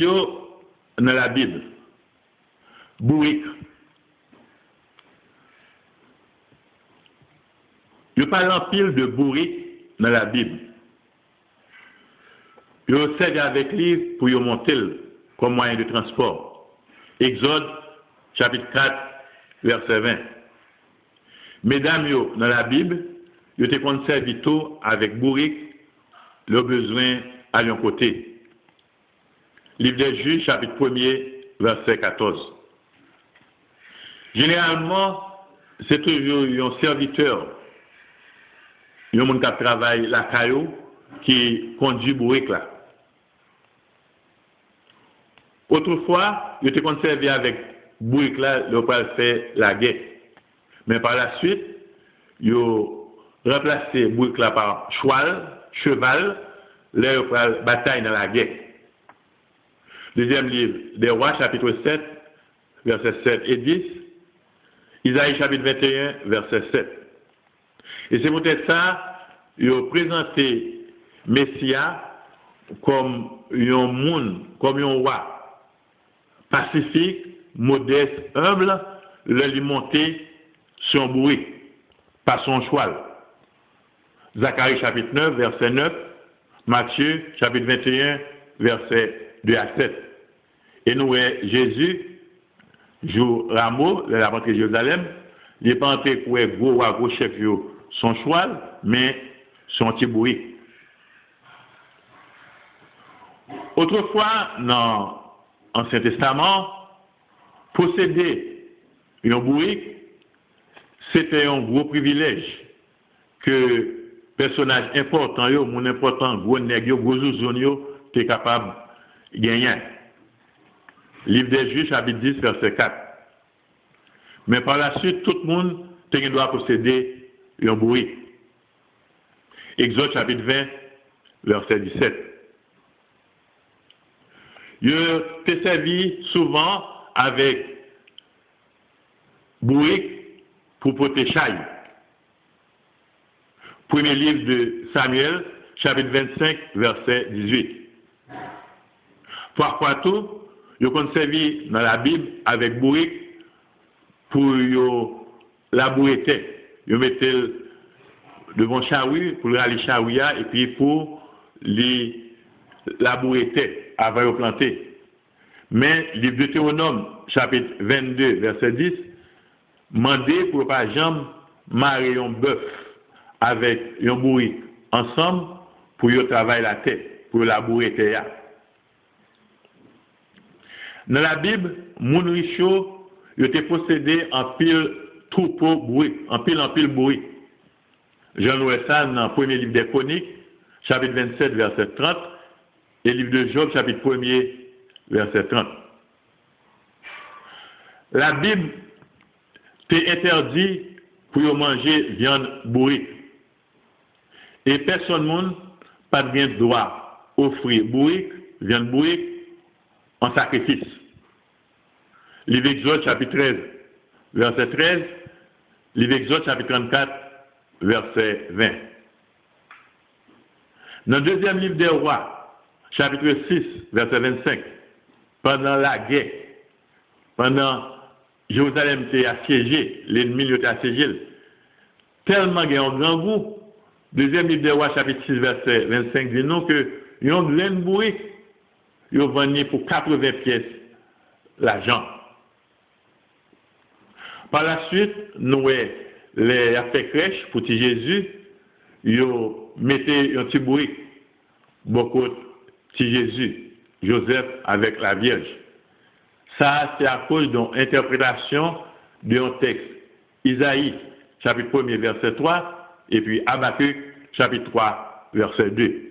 yo dans la Bible. Bourrique. Yo parle en pile de bourrique dans la Bible. Yo servent avec lui pour yo monter comme moyen de transport. Exode chapitre 4 verset 20. Mesdames yo dans la Bible, yo te conservé tout avec bourrique le besoin à l'un côté. Livre des Juges, chapitre 1er, verset 14. Généralement, c'est toujours un serviteur, un monde qui travaille la caillou, qui conduit bourrique là. Autrefois, il était conservé avec bourrique là, le fait la guerre. Mais par la suite, il a remplacé bourrique par cheval, cheval, là, il bataille dans la guerre. Deuxième livre des rois, chapitre 7, versets 7 et 10. Isaïe, chapitre 21, verset 7. Et c'est peut-être ça, il a présenté Messia comme un monde, comme un roi, pacifique, modeste, humble, sur un bruit, par son cheval. Zacharie chapitre 9, verset 9, Matthieu chapitre 21, verset 2 à 7. Et nous, Jésus, jour rameau, la rentrée de Jérusalem, il pour être gros ou gros chef, son cheval, mais son petit bruit. Autrefois, dans l'Ancien Testament, posséder un bruit, c'était un gros privilège que personnage important, yo, mon important, gros nègre, gros zouzon, était capable gagner. Livre des Juges, chapitre 10, verset 4. Mais par la suite, tout le monde doit posséder un bruit. Exode, chapitre 20, verset 17. Je t'ai servi souvent avec bruit pour porter chaille. Premier livre de Samuel, chapitre 25, verset 18. Parfois tout, je servi dans la Bible avec bourrique pour la bourriter. Je mettais devant chaoui pour aller chaouia et puis pour les bourriter avant de planter. Mais livre de Théonome, chapitre 22, verset 10, mandé pour pas jamais marier un bœuf avec un bourrique ensemble pour travailler la tête, pour la bourriter. Dans la Bible, moun richo, il était possédé en pile troupeau bruit, en pile en pile bruit. Jean Louis ça dans le premier livre des Chroniques, chapitre 27, verset 30, et livre de Job, chapitre 1er, verset 30. La Bible t'est interdit pour manger viande bourrique. Et personne monde pas de droit offrir bourrique, viande bourrique en sacrifice. Livre Exode chapitre 13, verset 13, livre Exode chapitre 34, verset 20. Dans le deuxième livre des rois, chapitre 6, verset 25, pendant la guerre, pendant Jérusalem était assiégé, l'ennemi était assiégé, tellement il y a un grand goût. Deuxième livre des rois, chapitre 6, verset 25, dit non que y a un ont vendu pour 80 pièces l'argent. Par la suite, nous les affaires crèches pour Jésus, ils mettaient un petit bruit, beaucoup de Jésus, Joseph avec la Vierge. Ça, c'est à cause d'une interprétation d'un texte. Isaïe, chapitre 1 verset 3, et puis Habakkuk, chapitre 3, verset 2.